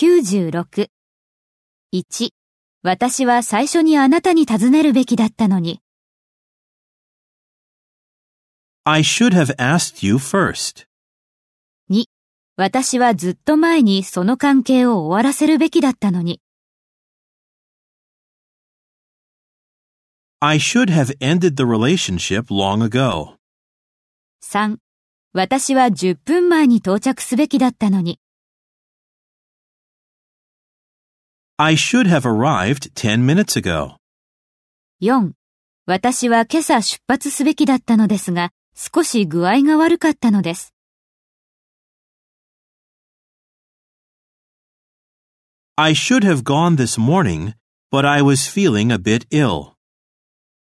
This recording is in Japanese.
96。1、私は最初にあなたに尋ねるべきだったのに。I should have asked you first. 2、私はずっと前にその関係を終わらせるべきだったのに。I should have ended the relationship long ago. 3、私は10分前に到着すべきだったのに。I should have arrived 10 minutes ago. 4、私は今朝出発すべきだったのですが、少し具合が悪かったのです。 I should have gone this morning, but I was feeling a bit ill.